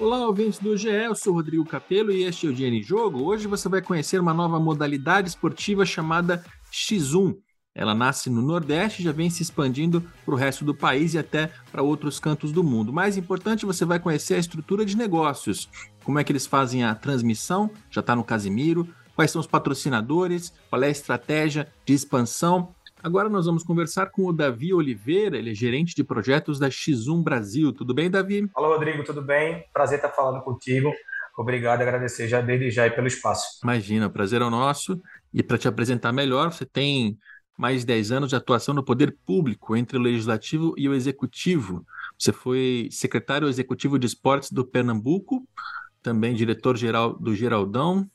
Olá, ouvintes do GE, eu sou Rodrigo Capello e este é o em Jogo. Hoje você vai conhecer uma nova modalidade esportiva chamada X1. Ela nasce no Nordeste e já vem se expandindo para o resto do país e até para outros cantos do mundo. Mais importante, você vai conhecer a estrutura de negócios, como é que eles fazem a transmissão, já está no Casimiro, quais são os patrocinadores, qual é a estratégia de expansão Agora nós vamos conversar com o Davi Oliveira, ele é gerente de projetos da X1 Brasil. Tudo bem, Davi? Fala, Rodrigo, tudo bem? Prazer estar falando contigo. Obrigado, agradecer já desde já pelo espaço. Imagina, prazer é o nosso. E para te apresentar melhor, você tem mais de 10 anos de atuação no poder público, entre o legislativo e o executivo. Você foi secretário executivo de esportes do Pernambuco, também diretor-geral do Geraldão,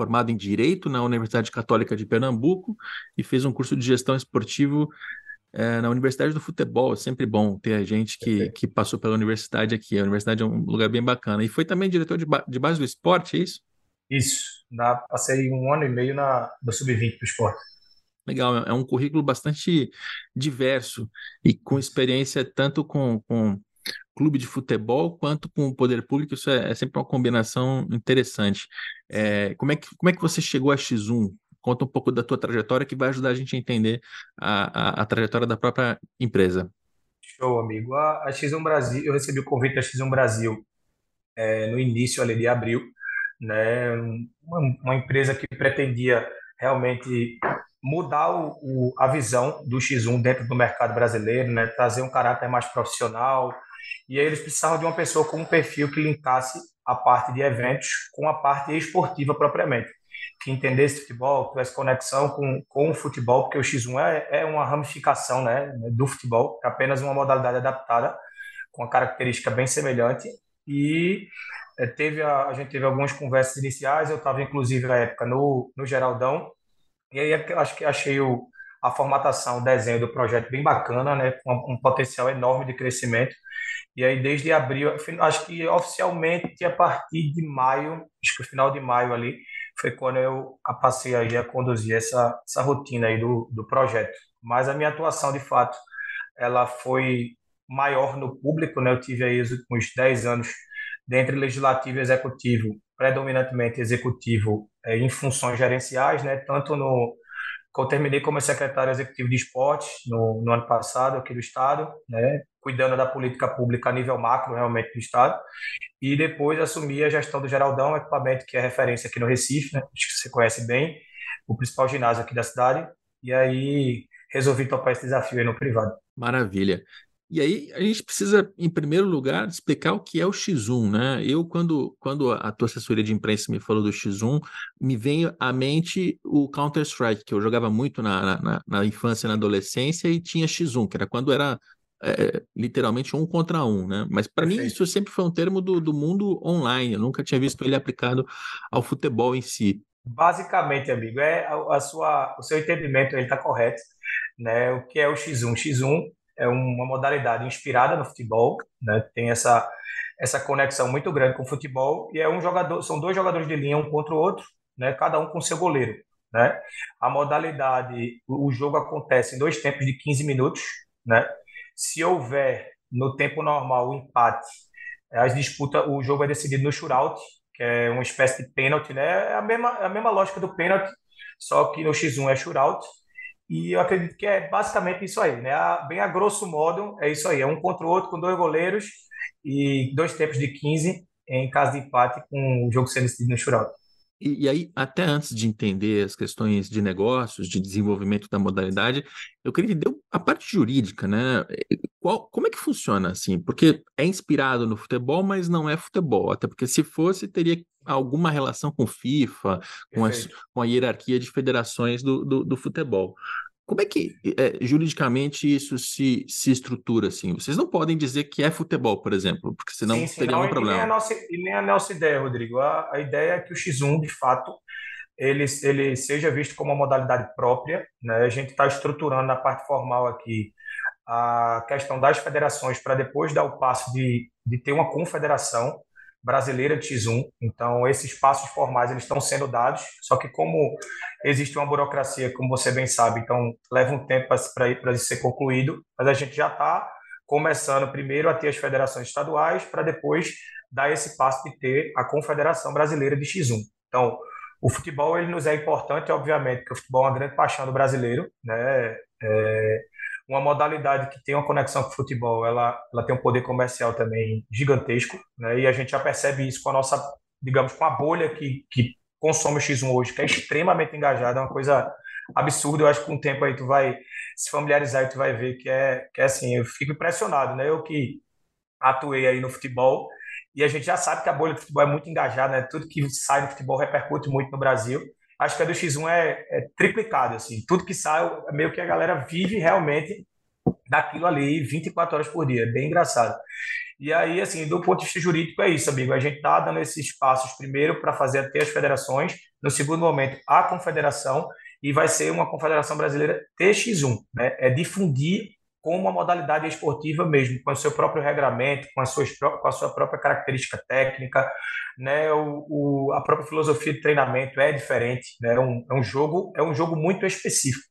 formado em Direito na Universidade Católica de Pernambuco e fez um curso de gestão esportivo é, na Universidade do Futebol. É sempre bom ter gente que, que passou pela universidade aqui. A universidade é um lugar bem bacana. E foi também diretor de, ba de base do esporte, é isso? Isso. Na, passei um ano e meio na, no Sub-20 do esporte. Legal, é um currículo bastante diverso e com experiência tanto com, com clube de futebol quanto com o poder público, isso é, é sempre uma combinação interessante. É, como, é que, como é que você chegou a X1? Conta um pouco da tua trajetória que vai ajudar a gente a entender a, a, a trajetória da própria empresa. Show, amigo. A, a, X1 Brasil, eu recebi o convite da X1 Brasil é, no início ali de abril, né? Uma, uma, empresa que pretendia realmente mudar o, o, a visão do X1 dentro do mercado brasileiro, né? Trazer um caráter mais profissional, e aí eles precisavam de uma pessoa com um perfil que linkasse a parte de eventos com a parte esportiva propriamente. Que entendesse futebol, que tivesse conexão com, com o futebol, porque o X1 é, é uma ramificação né, do futebol, é apenas uma modalidade adaptada, com uma característica bem semelhante. E é, teve a, a gente teve algumas conversas iniciais, eu estava inclusive na época no, no Geraldão, e aí acho que achei o, a formatação, o desenho do projeto bem bacana, né, com um potencial enorme de crescimento. E aí, desde abril, acho que oficialmente a partir de maio, acho que o final de maio ali, foi quando eu passei aí a conduzir essa, essa rotina aí do, do projeto. Mas a minha atuação, de fato, ela foi maior no público, né? Eu tive aí os últimos 10 anos dentre legislativo e executivo, predominantemente executivo é, em funções gerenciais, né? Tanto no, eu terminei como secretário executivo de esportes no, no ano passado aqui do estado, né, cuidando da política pública a nível macro realmente do estado, e depois assumi a gestão do Geraldão, equipamento que é referência aqui no Recife, né, acho que você conhece bem, o principal ginásio aqui da cidade, e aí resolvi topar esse desafio aí no privado. Maravilha. E aí a gente precisa, em primeiro lugar, explicar o que é o X1, né? Eu, quando, quando a tua assessoria de imprensa me falou do X1, me veio à mente o Counter-Strike, que eu jogava muito na, na, na, infância e na adolescência, e tinha X1, que era quando era é, literalmente um contra um, né? Mas para mim isso sempre foi um termo do, do mundo online, eu nunca tinha visto ele aplicado ao futebol em si. Basicamente, amigo, é a, a sua, o seu entendimento ele está correto, né? O que é o X1? X1 é uma modalidade inspirada no futebol, né? Tem essa essa conexão muito grande com o futebol e é um jogador, são dois jogadores de linha um contra o outro, né? Cada um com seu goleiro, né? A modalidade, o jogo acontece em dois tempos de 15 minutos, né? Se houver no tempo normal o empate, as disputas, o jogo é decidido no shootout, que é uma espécie de pênalti, né? É a mesma, é a mesma lógica do pênalti, só que no X1 é shootout e eu acredito que é basicamente isso aí, né? Bem a grosso modo, é isso aí. É um contra o outro com dois goleiros e dois tempos de 15 em caso de empate com o jogo sendo decidido no shootout. E, e, aí, até antes de entender as questões de negócios, de desenvolvimento da modalidade, eu queria entender a parte jurídica, né? Qual, como é que funciona assim? Porque é inspirado no futebol, mas não é futebol. Até porque se fosse, teria alguma relação com FIFA, com, as, com a hierarquia de federações do, do, do futebol. Como é que é, juridicamente isso se, se estrutura assim? Vocês não podem dizer que é futebol, por exemplo, porque senão sim, sim, teria não, um problema. Nem a nossa, e nem a nossa ideia, Rodrigo. A, a ideia é que o X1, de fato, ele, ele seja visto como uma modalidade própria. Né? A gente está estruturando na parte formal aqui a questão das federações para depois dar o passo de, de ter uma confederação brasileira de X1. Então, esses passos formais eles estão sendo dados, só que como existe uma burocracia, como você bem sabe, então leva um tempo para isso ser concluído, mas a gente já está começando primeiro a ter as federações estaduais, para depois dar esse passo de ter a Confederação Brasileira de X1. Então, o futebol ele nos é importante, obviamente, porque o futebol é uma grande paixão do brasileiro, né? É uma modalidade que tem uma conexão com o futebol, ela, ela tem um poder comercial também gigantesco, né? E a gente já percebe isso com a nossa, digamos, com a bolha que, que consome o X1 hoje, que é extremamente engajada, é uma coisa absurda. Eu acho que com o tempo aí tu vai se familiarizar e tu vai ver que é, que é assim, eu fico impressionado, né? Eu que atuei aí no futebol, e a gente já sabe que a bolha do futebol é muito engajada, né? Tudo que sai do futebol repercute muito no Brasil. Acho que a do X1 é, é triplicado, assim. Tudo que sai, é meio que a galera vive realmente daquilo ali 24 horas por dia. É bem engraçado. E aí, assim, do ponto de vista jurídico, é isso, amigo. A gente está dando esses passos primeiro para fazer até as federações, no segundo momento, a confederação, e vai ser uma confederação brasileira TX1, né? É difundir com uma modalidade esportiva mesmo, com o seu próprio regramento, com, as suas, com a sua própria característica técnica, né? O, o, a própria filosofia de treinamento é diferente, né? É um, é um jogo é um jogo muito específico.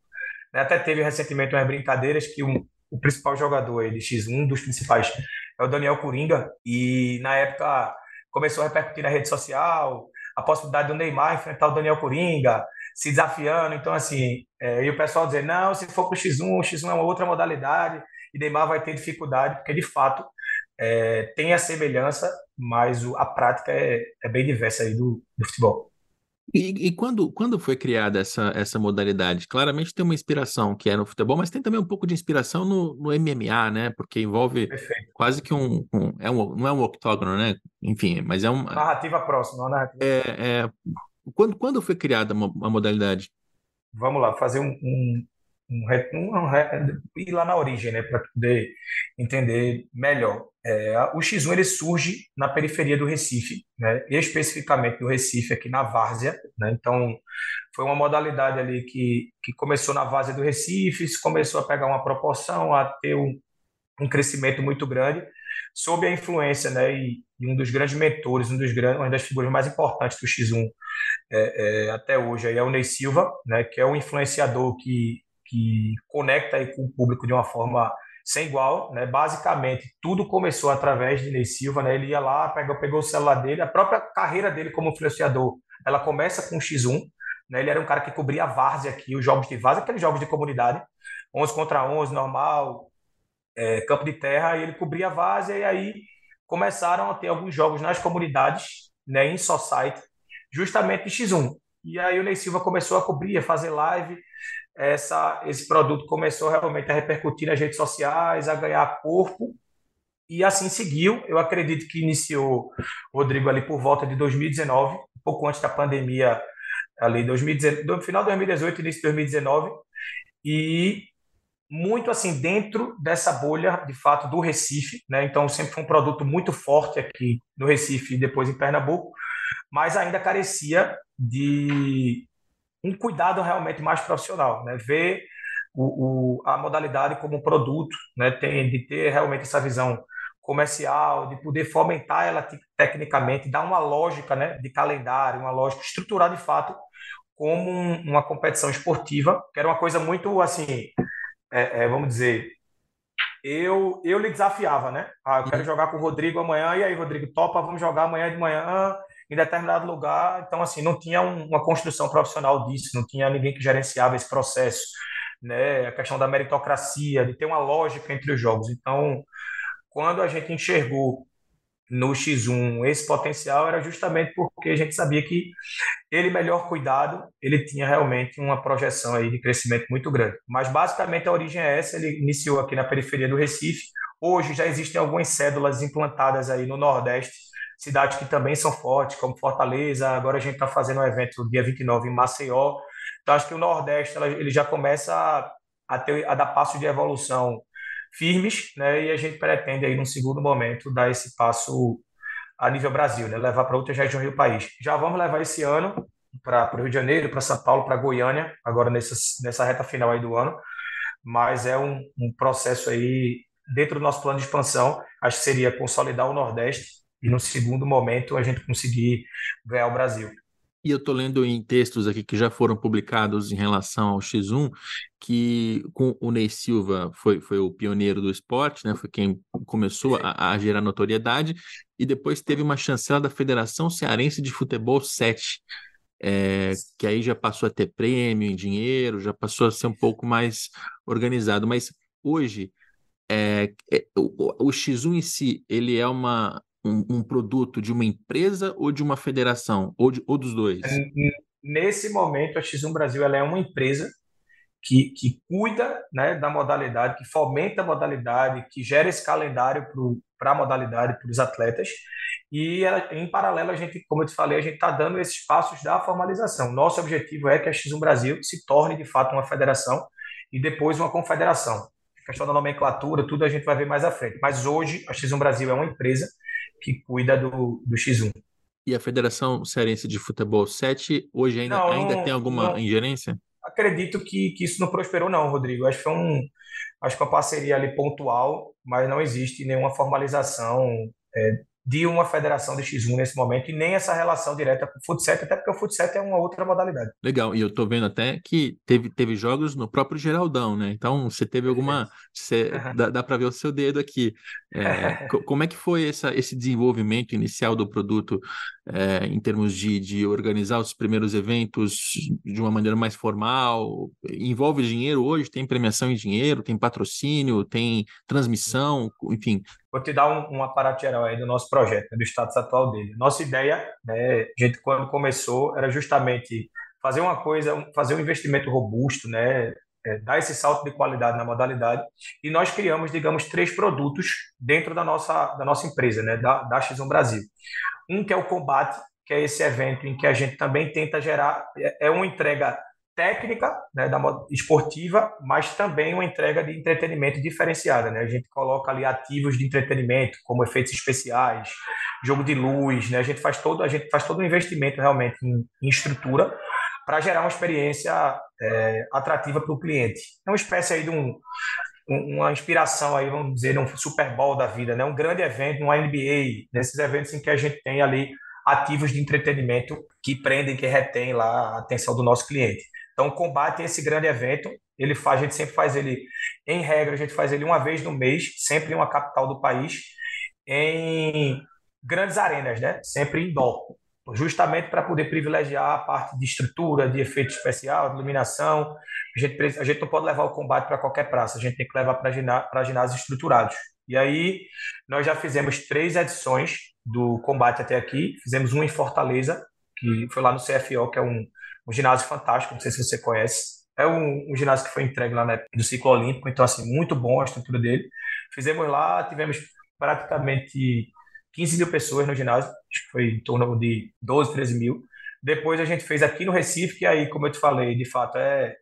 Né? Até teve recentemente umas brincadeiras que um, o principal jogador de X1, um dos principais, é o Daniel Coringa, e na época começou a repercutir na rede social a possibilidade do Neymar enfrentar o Daniel Coringa, se desafiando. Então, assim, é, e o pessoal dizer, não, se for para o X1, o X1 é uma outra modalidade, e Neymar vai ter dificuldade, porque de fato é, tem a semelhança, mas o, a prática é, é bem diversa aí do, do futebol. E, e, quando, quando foi criada essa, essa modalidade? Claramente tem uma inspiração que é no futebol, mas tem também um pouco de inspiração no, no MMA, né? Porque envolve Perfeito. quase que um, um, é um. Não é um octógono, né? Enfim, mas é um. Narrativa próxima, uma narrativa. É, é, quando, quando foi criada a modalidade? Vamos lá, fazer um, um, um, um ir lá na origem, né, para poder entender melhor. É, o X1 ele surge na periferia do Recife, né, especificamente do Recife, aqui na Várzea. Né, então, foi uma modalidade ali que, que começou na Várzea do Recife, começou a pegar uma proporção, a ter um, um crescimento muito grande, sob a influência né, e, e um dos grandes mentores, um dos grandes, uma das figuras mais importantes do X1 é, é, até hoje aí é o Ney Silva, né, que é um influenciador que, que conecta aí com o público de uma forma sem igual, né? Basicamente, tudo começou através de Ney Silva, né? Ele ia lá, pegou, pegou o celular dele, a própria carreira dele como influenciador, ela começa com o X1, né? Ele era um cara que cobria a várzea aqui, os jogos de várzea, aqueles jogos de comunidade, 11 contra 11, normal, é, campo de terra, e ele cobria a várzea, e aí começaram a ter alguns jogos nas comunidades, né, em society, justamente de X1. E aí o Ney Silva começou a cobrir, a fazer live, essa, esse produto começou realmente a repercutir nas redes sociais, a ganhar corpo, e assim seguiu. Eu acredito que iniciou, Rodrigo, ali por volta de 2019, um pouco antes da pandemia, ali 2019, no final de 2018, início de 2019, e muito assim dentro dessa bolha de fato do Recife, né? Então sempre foi um produto muito forte aqui no Recife e depois em Pernambuco, mas ainda carecia de um cuidado realmente mais profissional, né? Ver o, o, a modalidade como produto, né? Tem de ter realmente essa visão comercial, de poder fomentar ela tecnicamente, dar uma lógica, né? De calendário, uma lógica estruturar de fato como um, uma competição esportiva, que era uma coisa muito assim, é, é, vamos dizer, eu eu lhe desafiava, né? Ah, eu quero uhum. jogar com o Rodrigo amanhã, e aí, Rodrigo, topa, vamos jogar amanhã de manhã em determinado lugar. Então, assim, não tinha um, uma construção profissional disso, não tinha ninguém que gerenciava esse processo, né? A questão da meritocracia, de ter uma lógica entre os jogos. Então, quando a gente enxergou no X1 esse potencial era justamente porque a gente sabia que ele melhor cuidado, ele tinha realmente uma projeção aí de crescimento muito grande. Mas basicamente a origem é essa, ele iniciou aqui na periferia do Recife. Hoje já existem algumas cédulas implantadas aí no Nordeste cidades que também são fortes, como Fortaleza. Agora a gente está fazendo um evento dia 29 em Maceió. Então acho que o Nordeste ele já começa a, a, ter, a dar passos de evolução firmes, né? E a gente pretende aí num segundo momento dar esse passo a nível Brasil, né? Levar para outras regiões do país. Já vamos levar esse ano para o Rio de Janeiro, para São Paulo, para Goiânia, agora nessa, nessa reta final aí do ano. Mas é um, um processo aí dentro do nosso plano de expansão. Acho que seria consolidar o Nordeste e no segundo momento a gente conseguir ganhar o Brasil. E eu estou lendo em textos aqui que já foram publicados em relação ao X1, que com o Ney Silva foi, foi o pioneiro do esporte, né? Foi quem começou a, a, gerar notoriedade, e depois teve uma chancela da Federação Cearense de Futebol 7, é, que aí já passou a ter prêmio em dinheiro, já passou a ser um pouco mais organizado. Mas hoje, é, é, o, o, X1 em si, ele é uma, um, um, produto de uma empresa ou de uma federação, ou, de, ou dos dois? Nesse momento, a X1 Brasil ela é uma empresa que, que cuida né, da modalidade, que fomenta a modalidade, que gera esse calendário para a modalidade, para os atletas. E, em paralelo, a gente, como eu te falei, a gente está dando esses passos da formalização. Nosso objetivo é que a X1 Brasil se torne, de fato, uma federação e depois uma confederação. A questão da nomenclatura, tudo a gente vai ver mais à frente. Mas hoje, a X1 Brasil é uma empresa que cuida do, do X1. E a Federação Cearense de Futebol 7 hoje ainda, não, ainda tem alguma não, ingerência? acredito que, que isso não prosperou, não, Rodrigo. Acho que foi um, acho que uma parceria ali pontual, mas não existe nenhuma formalização é, de uma federação de X1 nesse momento e nem essa relação direta com o Futsal, até porque o Futsal é uma outra modalidade. Legal, e eu tô vendo até que teve, teve jogos no próprio Geraldão, né? Então, você teve alguma... Você, dá, dá para ver o seu dedo aqui. É, como é que foi essa, esse desenvolvimento inicial do produto é, em termos de, de organizar os primeiros eventos de uma maneira mais formal? Envolve dinheiro hoje? Tem premiação em dinheiro? Tem patrocínio? Tem transmissão? Enfim, Vou te dar um, um aparato geral aí do nosso projeto, do status atual dele. Nossa ideia, né, a gente quando começou, era justamente fazer uma coisa, fazer um investimento robusto, né, é, dar esse salto de qualidade na modalidade. E nós criamos, digamos, três produtos dentro da nossa, da nossa empresa, né, da, da X1 Brasil. Um que é o Combate, que é esse evento em que a gente também tenta gerar, é, é uma entrega técnica né, da esportiva, mas também uma entrega de entretenimento diferenciada. Né? A gente coloca ali ativos de entretenimento, como efeitos especiais, jogo de luz, né? a gente faz todo a gente faz todo um investimento realmente em, em estrutura para gerar uma experiência é, atrativa para o cliente. É uma espécie aí de um, uma inspiração aí, vamos dizer, um Super Bowl da vida, né? Um grande evento, uma NBA, nesses eventos em que a gente tem ali ativos de entretenimento que prendem, que retém lá a atenção do nosso cliente. Então, combate esse grande evento, ele faz, a gente sempre faz ele, em regra, a gente faz ele uma vez no mês, sempre em uma capital do país, em grandes arenas, né? Sempre indoor, justamente para poder privilegiar a parte de estrutura, de efeito especial, de iluminação. A gente, a gente não pode levar o combate para qualquer praça, a gente tem que levar para ginásios estruturados. E aí, nós já fizemos três edições do combate até aqui. Fizemos uma em Fortaleza, que foi lá no CFO, que é um, um ginásio fantástico, não sei se você conhece. É um, um ginásio que foi entregue lá né, do ciclo olímpico, então, assim, muito bom a estrutura dele. Fizemos lá, tivemos praticamente 15 mil pessoas no ginásio, acho que foi em torno de 12, 13 mil. Depois a gente fez aqui no Recife, que aí, como eu te falei, de fato é,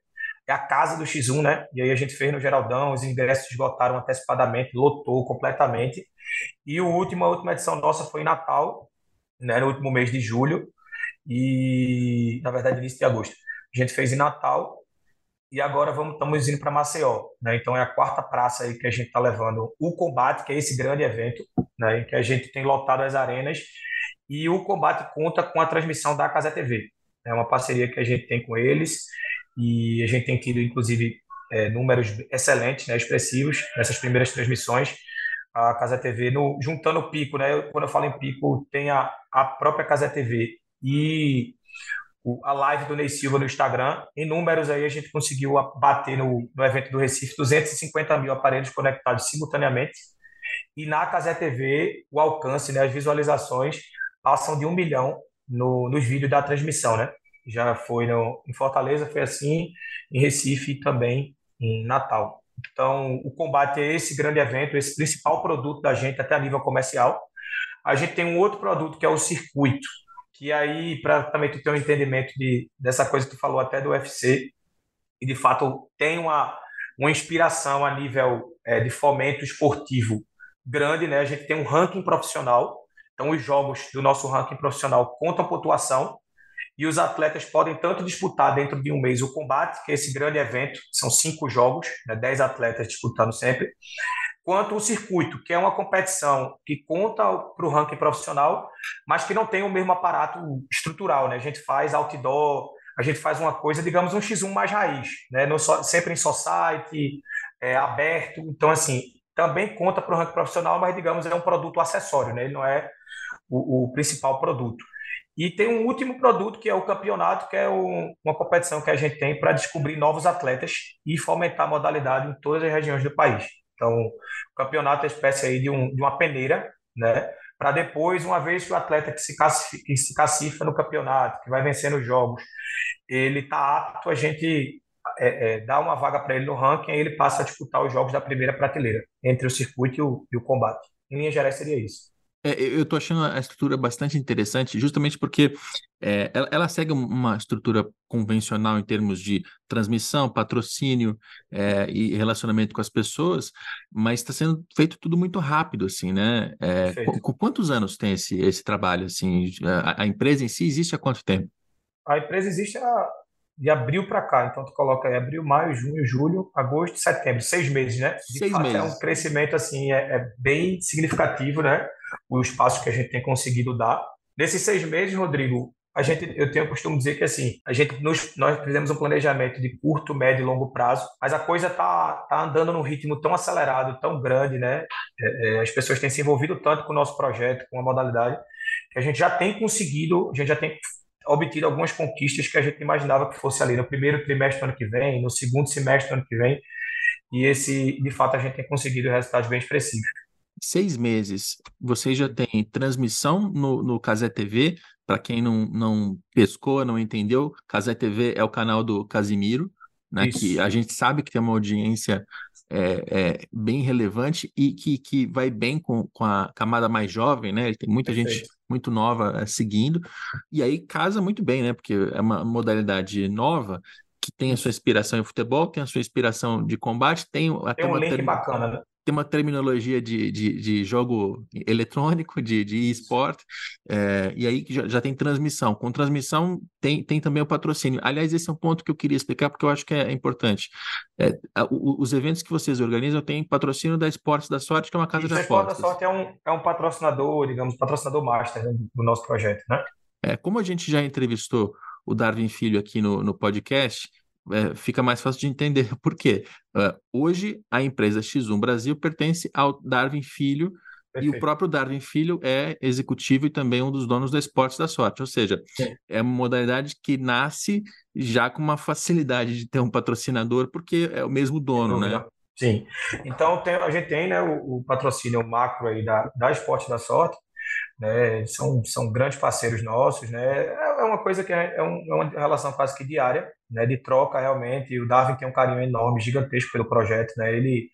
é a casa do X1, né? E aí a gente fez no Geraldão, os ingressos esgotaram antecipadamente, lotou completamente. E o último, a última edição nossa foi em Natal, né, no último mês de julho e na verdade início de agosto. A gente fez em Natal e agora vamos estamos indo para Maceió, né? Então é a quarta praça aí que a gente está levando o combate, que é esse grande evento, né? Em que a gente tem lotado as arenas e o combate conta com a transmissão da Casa TV. É uma parceria que a gente tem com eles e a gente tem tido inclusive é, números excelentes, né? Expressivos nessas primeiras transmissões a Casa TV, no, juntando o pico, né? Quando eu falo em pico, tem a, a própria Casa TV e a live do Ney Silva no Instagram. Em números aí, a gente conseguiu bater no, no evento do Recife 250 mil aparelhos conectados simultaneamente. E na Casé TV, o alcance, né, as visualizações passam de um milhão no, nos vídeos da transmissão, né? Já foi no, em Fortaleza, foi assim, em Recife e também em Natal. Então, o combate é esse grande evento, esse principal produto da gente até a nível comercial. A gente tem um outro produto que é o circuito, que aí, para também tu ter um entendimento de, dessa coisa que tu falou até do UFC, e de fato tem uma, uma inspiração a nível é, de fomento esportivo grande, né? A gente tem um ranking profissional, então os jogos do nosso ranking profissional contam pontuação, e os atletas podem tanto disputar dentro de um mês o combate, que é esse grande evento, são cinco jogos, né, dez atletas disputando sempre, quanto o circuito, que é uma competição que conta para o ranking profissional, mas que não tem o mesmo aparato estrutural. Né? A gente faz outdoor, a gente faz uma coisa, digamos, um X1 mais raiz, né? No, sempre em society, é, aberto. Então, assim, também conta para o ranking profissional, mas digamos é um produto acessório, né? Ele não é o, o principal produto. E tem um último produto que é o campeonato, que é o, uma competição que a gente tem para descobrir novos atletas e fomentar a modalidade em todas as regiões do país. Então, o campeonato é espécie aí de, um, de uma peneira, né? Para depois, uma vez que o atleta que se, cacifa, que se no campeonato, que vai vencendo os jogos, ele está apto, a gente é, é, dá uma vaga para ele no ranking, e ele passa a disputar os jogos da primeira prateleira, entre o circuito e o, e o combate. Em linha geral, seria isso. É, eu estou achando a estrutura bastante interessante, justamente porque é, ela, ela, segue uma estrutura convencional em termos de transmissão, patrocínio é, e relacionamento com as pessoas, mas está sendo feito tudo muito rápido, assim, né? É, com, quantos anos tem esse, esse trabalho, assim? A, a, empresa em si existe há quanto tempo? A empresa existe há, de abril para cá, então tu coloca aí abril, maio, junho, julho, agosto, setembro, seis meses, né? De seis fato, meses. é um crescimento, assim, é, é bem significativo, né? o espaço que a gente tem conseguido dar. Nesses seis meses, Rodrigo, a gente, eu tenho o costume de dizer que assim, a gente nos, nós fizemos um planejamento de curto, médio e longo prazo, mas a coisa tá, tá andando num ritmo tão acelerado, tão grande, né? É, é, as pessoas têm se envolvido tanto com o nosso projeto, com a modalidade, que a gente já tem conseguido, a gente já tem obtido algumas conquistas que a gente imaginava que fosse ali no primeiro trimestre do ano que vem, no segundo semestre do ano que vem, e esse, de fato, a gente tem conseguido resultados bem expressivos seis meses, vocês já têm transmissão no, no Casé TV. Para quem não, não pescou, não entendeu, Casé TV é o canal do Casimiro, né? Que a gente sabe que tem uma audiência é, é, bem relevante e que, que vai bem com, com a camada mais jovem, né? Tem muita Perfeito. gente muito nova é, seguindo, e aí casa muito bem, né? Porque é uma modalidade nova que tem a sua inspiração em futebol, tem a sua inspiração de combate, tem até tem um link bacana, né? Tem uma terminologia de, de, de jogo eletrônico, de, de esporte, é, e aí já, já tem transmissão. Com transmissão tem, tem também o patrocínio. Aliás, esse é um ponto que eu queria explicar porque eu acho que é importante. É, os eventos que vocês organizam têm patrocínio da Esportes da Sorte, que é uma casa Isso, de apostas. A Esportes da Sorte é um, é um patrocinador, digamos, patrocinador master do nosso projeto, né? É, como a gente já entrevistou o Darwin Filho aqui no, no podcast, é, fica mais fácil de entender por quê. Uh, hoje, a empresa X1 Brasil pertence ao Darwin Filho, Perfeito. e o próprio Darwin Filho é executivo e também um dos donos da Esportes da Sorte. Ou seja, Sim. é uma modalidade que nasce já com uma facilidade de ter um patrocinador, porque é o mesmo dono, né? Sim. Então, tem, a gente tem né, o, o, patrocínio macro aí da, da Esporte da Sorte, né? São, são grandes parceiros nossos, né? Uma coisa que é, é, um, é, uma relação quase que diária, né? De troca realmente. O Darwin tem um carinho enorme, gigantesco pelo projeto, né? Ele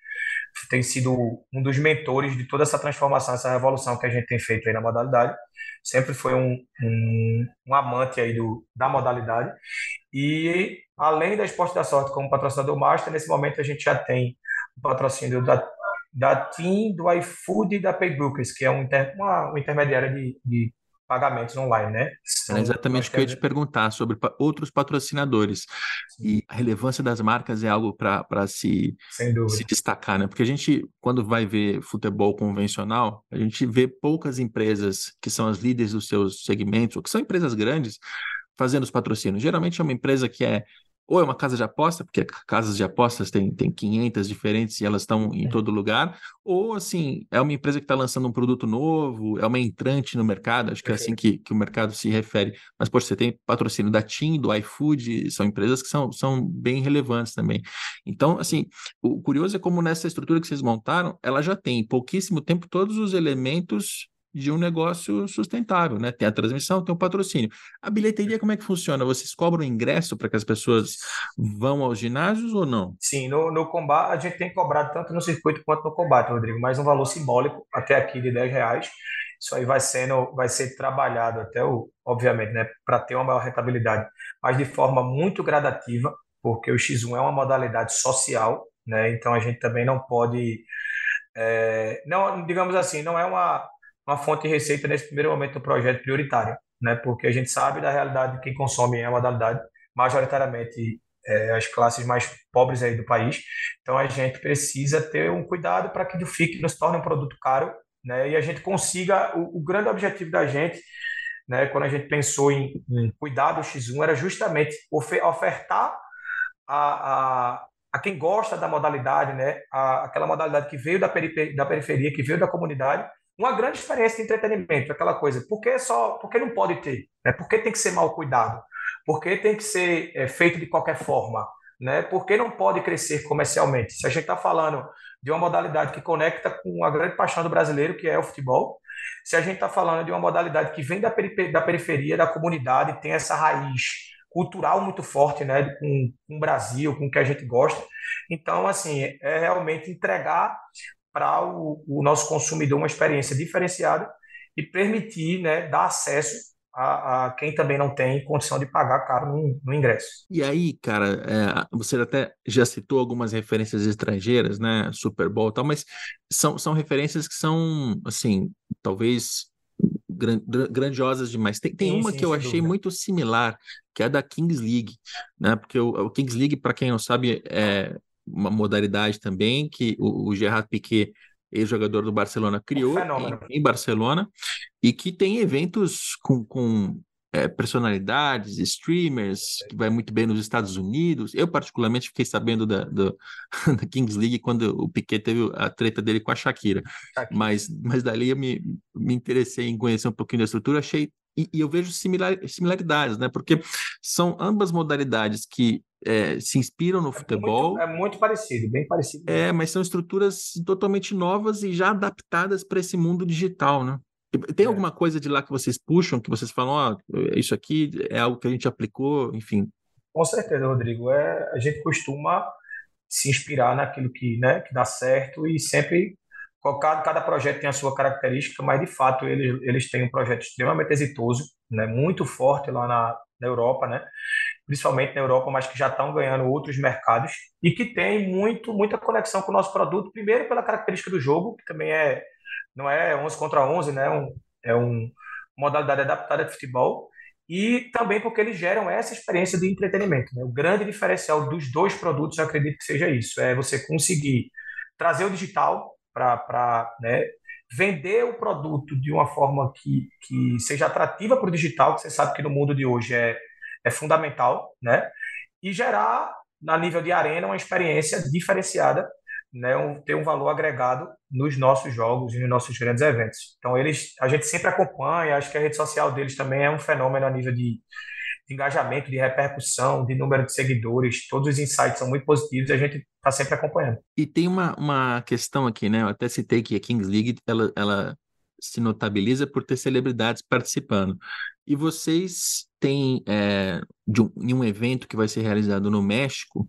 tem sido um dos mentores de toda essa transformação, essa revolução que a gente tem feito aí na modalidade. Sempre foi um, um, um amante aí do, da modalidade. E além da Esporte da Sorte como patrocinador master, nesse momento a gente já tem o patrocínio da da TIM, do iFood e da Paybookers, que é um, inter, uma, uma intermediária de, de pagamentos online, né? São, é exatamente o que eu ia te perguntar sobre outros patrocinadores. Sim. E a relevância das marcas é algo para se, se destacar, né? Porque a gente, quando vai ver futebol convencional, a gente vê poucas empresas que são as líderes dos seus segmentos, ou que são empresas grandes, fazendo os patrocínios. Geralmente é uma empresa que é ou é uma casa de aposta, porque casas de apostas tem, tem 500 diferentes e elas estão em é. todo lugar, ou assim, é uma empresa que está lançando um produto novo, é uma entrante no mercado, acho que é assim que, que o mercado se refere. Mas, poxa, você tem patrocínio da TIM, do iFood, são empresas que são, são bem relevantes também. Então, assim, o curioso é como nessa estrutura que vocês montaram, ela já tem em pouquíssimo tempo todos os elementos de um negócio sustentável, né? Tem a transmissão, tem o patrocínio. A bilheteria, como é que funciona? Vocês cobram ingresso para que as pessoas vão aos ginásios ou não? Sim, no, no combate, a gente tem cobrado tanto no circuito quanto no combate, Rodrigo, mas um valor simbólico, até aqui de 10 reais. Isso aí vai sendo, vai ser trabalhado até o, obviamente, né, para ter uma maior rentabilidade, mas de forma muito gradativa, porque o X1 é uma modalidade social, né? Então a gente também não pode, é, não, digamos assim, não é uma uma fonte de receita nesse primeiro momento do projeto prioritário, né? Porque a gente sabe da realidade de quem consome a modalidade, majoritariamente é, as classes mais pobres aí do país. Então a gente precisa ter um cuidado para que o FIC não se torne um produto caro, né? E a gente consiga o, o grande objetivo da gente, né? Quando a gente pensou em, em cuidar do X1 era justamente ofertar a, a a quem gosta da modalidade, né, a, aquela modalidade que veio da, periferia, da periferia, que veio da comunidade, uma grande experiência de entretenimento, aquela coisa. Por que só, por que não pode ter? Né? Por que tem que ser mal cuidado? Por que tem que ser é, feito de qualquer forma? Né? Por que não pode crescer comercialmente? Se a gente está falando de uma modalidade que conecta com a grande paixão do brasileiro, que é o futebol, se a gente está falando de uma modalidade que vem da, da periferia, da comunidade, tem essa raiz cultural muito forte, né, com, com o Brasil, com o que a gente gosta. Então, assim, é realmente entregar para o, o, nosso consumidor uma experiência diferenciada e permitir, né, dar acesso a, a, quem também não tem condição de pagar caro no, no ingresso. E aí, cara, é, você até já citou algumas referências estrangeiras, né, Super Bowl e tal, mas são, são referências que são, assim, talvez grandiosas demais. Tem, tem sim, uma sim, que eu achei dúvida. muito similar, que é a da Kings League, né? Porque o, o Kings League, para quem não sabe, é uma modalidade também que o, o Gerard Piquet, ex-jogador do Barcelona, criou em, em, Barcelona e que tem eventos com, com é, personalidades, streamers, que vai muito bem nos Estados Unidos. Eu, particularmente, fiquei sabendo da, do, da Kings League quando o Piquet teve a treta dele com a Shakira. Shakira. Mas, mas dali eu me, me interessei em conhecer um pouquinho da estrutura, achei. E, e eu vejo similar, similaridades, né? Porque são ambas modalidades que é, se inspiram no é futebol. Muito, é muito parecido, bem parecido. É, mas são estruturas totalmente novas e já adaptadas para esse mundo digital, né? Tem é. alguma coisa de lá que vocês puxam, que vocês falam, ó, oh, isso aqui é algo que a gente aplicou, enfim? Com certeza, Rodrigo. É, a gente costuma se inspirar naquilo que, né, que dá certo e sempre cada, cada projeto tem a sua característica, mas de fato eles, eles têm um projeto extremamente exitoso, né, muito forte lá na, na Europa, né, principalmente na Europa, mas que já estão ganhando outros mercados e que tem muito, muita conexão com o nosso produto, primeiro pela característica do jogo, que também é não é 11 contra 11, né? Um, é uma modalidade adaptada de futebol e também porque eles geram essa experiência de entretenimento. Né? O grande diferencial dos dois produtos, eu acredito que seja isso, é você conseguir trazer o digital para né, vender o produto de uma forma que, que seja atrativa para o digital, que você sabe que no mundo de hoje é, é fundamental, né? e gerar, na nível de arena, uma experiência diferenciada né, um, ter um valor agregado nos nossos jogos e nos nossos grandes eventos. Então eles, a gente sempre acompanha, acho que a rede social deles também é um fenômeno a nível de, de engajamento, de repercussão, de número de seguidores, todos os insights são muito positivos e a gente está sempre acompanhando. E tem uma, uma questão aqui, né? Eu até citei que a Kings League ela, ela se notabiliza por ter celebridades participando. E vocês têm, é, de um, em um evento que vai ser realizado no México,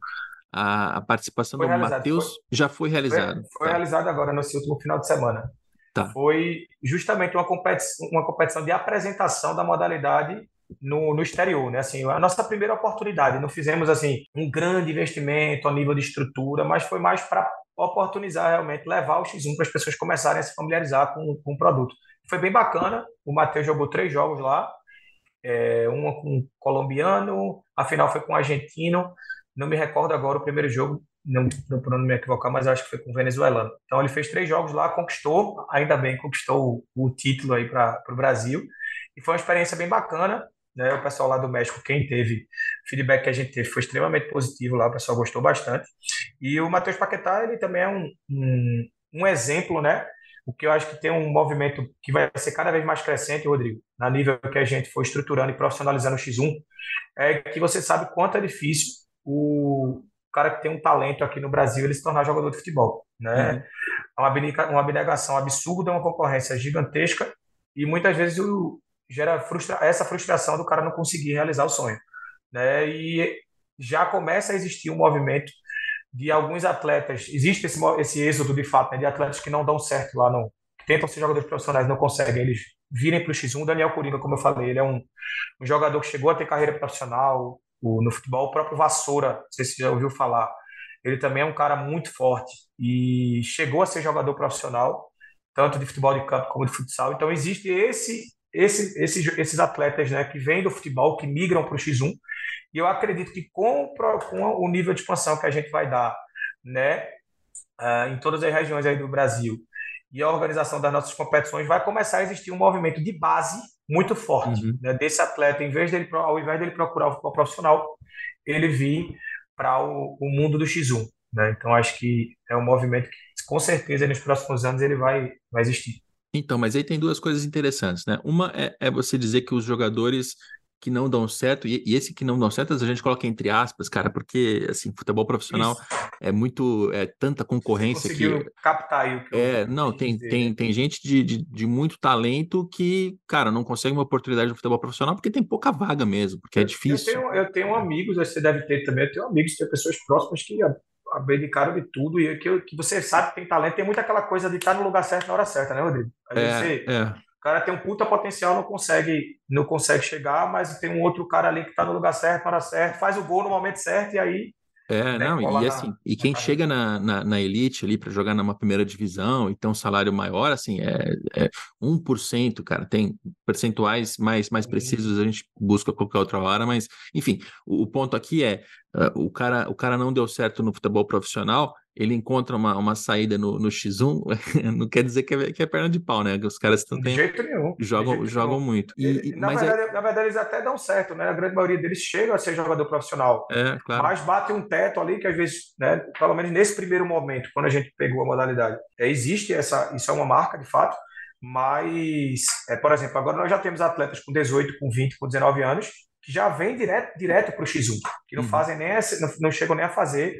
a, a participação foi do Matheus já foi realizada. Foi, foi tá. realizada agora nesse último final de semana. Tá. Foi justamente uma competição, uma competição de apresentação da modalidade no, no exterior, né? Assim, a nossa primeira oportunidade. Não fizemos assim um grande investimento a nível de estrutura, mas foi mais para oportunizar realmente levar o X1 para as pessoas começarem a se familiarizar com, com o produto. Foi bem bacana. O Matheus jogou três jogos lá, é, uma com colombiano, a final foi com o argentino. Não me recordo agora o primeiro jogo, não, não me equivocar, mas acho que foi com o venezuelano. Então ele fez três jogos lá, conquistou, ainda bem, conquistou o, o título aí para o Brasil. E foi uma experiência bem bacana. Né? O pessoal lá do México, quem teve feedback que a gente teve, foi extremamente positivo lá, o pessoal gostou bastante. E o Matheus Paquetá, ele também é um, um, um exemplo, né? O que eu acho que tem um movimento que vai ser cada vez mais crescente, Rodrigo, na nível que a gente for estruturando e profissionalizando o X1, é que você sabe quanto é difícil o cara que tem um talento aqui no Brasil ele se tornar jogador de futebol, né? Uhum. É uma, uma abnegação absurda, uma concorrência gigantesca e muitas vezes o, gera frustra essa frustração do cara não conseguir realizar o sonho, né? E já começa a existir um movimento de alguns atletas, existe esse, esse êxodo de fato, né, de atletas que não dão certo lá, não, que tentam ser jogadores profissionais, não conseguem, eles virem para o X1. Daniel Coringa, como eu falei, ele é um, um jogador que chegou a ter carreira profissional, o, no futebol, o próprio Vassoura, não sei se você já ouviu falar, ele também é um cara muito forte e chegou a ser jogador profissional, tanto de futebol de campo como de futsal. Então existe esse, esse, esses, esses atletas né, que vêm do futebol, que migram para o X1, e eu acredito que com, com o nível de expansão que a gente vai dar né, uh, em todas as regiões aí do Brasil e a organização das nossas competições, vai começar a existir um movimento de base muito forte, uhum. né, desse atleta, em vez dele, ao invés dele procurar o futebol profissional, ele vir para o, o, mundo do X1. Né? Então, acho que é um movimento que, com certeza, nos próximos anos ele vai, vai existir. Então, mas aí tem duas coisas interessantes, né? Uma é, é você dizer que os jogadores que não dão certo, e, e, esse que não dão certo, a gente coloca entre aspas, cara, porque assim, futebol profissional Isso. é muito, é tanta concorrência Você que. captar aí o que É, não, tem, tem, tem gente de, de, de, muito talento que, cara, não consegue uma oportunidade no futebol profissional porque tem pouca vaga mesmo, porque é difícil. Eu tenho, eu tenho amigos, você deve ter também, eu tenho amigos, tenho pessoas próximas que abdicaram de tudo e que, que você sabe que tem talento, tem muito aquela coisa de estar no lugar certo na hora certa, né, Rodrigo? Às é, você, é cara tem um puta potencial, não consegue, não consegue chegar, mas tem um outro cara ali que está no lugar certo, para certo, faz o gol no momento certo e aí é, não, e assim, na, e quem chega na, na, na, elite ali para jogar numa primeira divisão e ter um salário maior, assim, é, é 1%, cara, tem percentuais mais, mais precisos, a gente busca qualquer outra hora, mas, enfim, o, o ponto aqui é, uh, o, cara, o cara não deu certo no futebol profissional, ele encontra uma, uma saída no, no X1, não quer dizer que é, que é perna de pau, né? Os caras nenhum. Jogam, jogam nenhum. muito. E, e, na, verdade, é... na verdade, eles até dão certo, né? A grande maioria deles chega a ser jogador profissional. É, claro. Mas bate um teto ali que às vezes, né? Pelo menos nesse primeiro momento, quando a gente pegou a modalidade, é, existe essa. Isso é uma marca, de fato. Mas, é, por exemplo, agora nós já temos atletas com 18, com 20, com 19 anos que já vêm direto, direto para o X1, que não uhum. fazem nem não, não chegam nem a fazer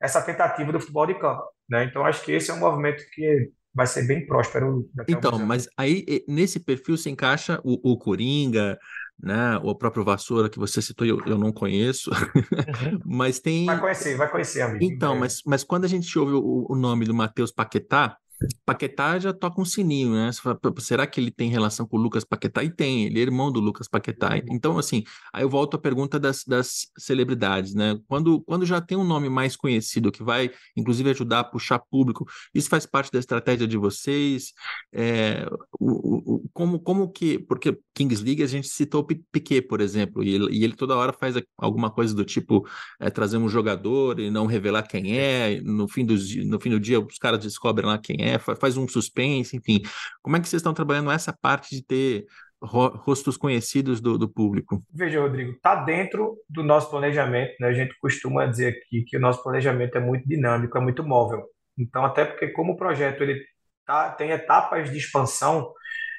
essa tentativa do futebol de campo. Né? Então, acho que esse é um movimento que vai ser bem próspero. então, mas aí nesse perfil se encaixa o, o Coringa, né? O próprio Vassoura que você citou, eu, eu não conheço, uhum. mas tem. Vai conhecer, vai conhecer, amigo. Então, mas, mas quando a gente ouve o, o nome do Matheus Paquetá, Paquetá já toca um sininho, né? Fala, será que ele tem relação com o Lucas Paquetá? E tem, ele é irmão do Lucas Paquetá. Uhum. Então, assim, aí eu volto à pergunta das, das celebridades, né? Quando, quando já tem um nome mais conhecido que vai, inclusive, ajudar a puxar público, isso faz parte da estratégia de vocês? É, o, o, como, como que. Porque Kings League a gente citou o Piquet, por exemplo, e ele, e ele toda hora faz alguma coisa do tipo é, trazer um jogador e não revelar quem é, no fim, dos, no fim do dia os caras descobrem lá quem é é, faz um suspense, enfim. Como é que vocês estão trabalhando essa parte de ter rostos conhecidos do, do público? Veja, Rodrigo, está dentro do nosso planejamento, né? A gente costuma dizer aqui que o nosso planejamento é muito dinâmico, é muito móvel. Então, até porque como o projeto ele tá, tem etapas de expansão,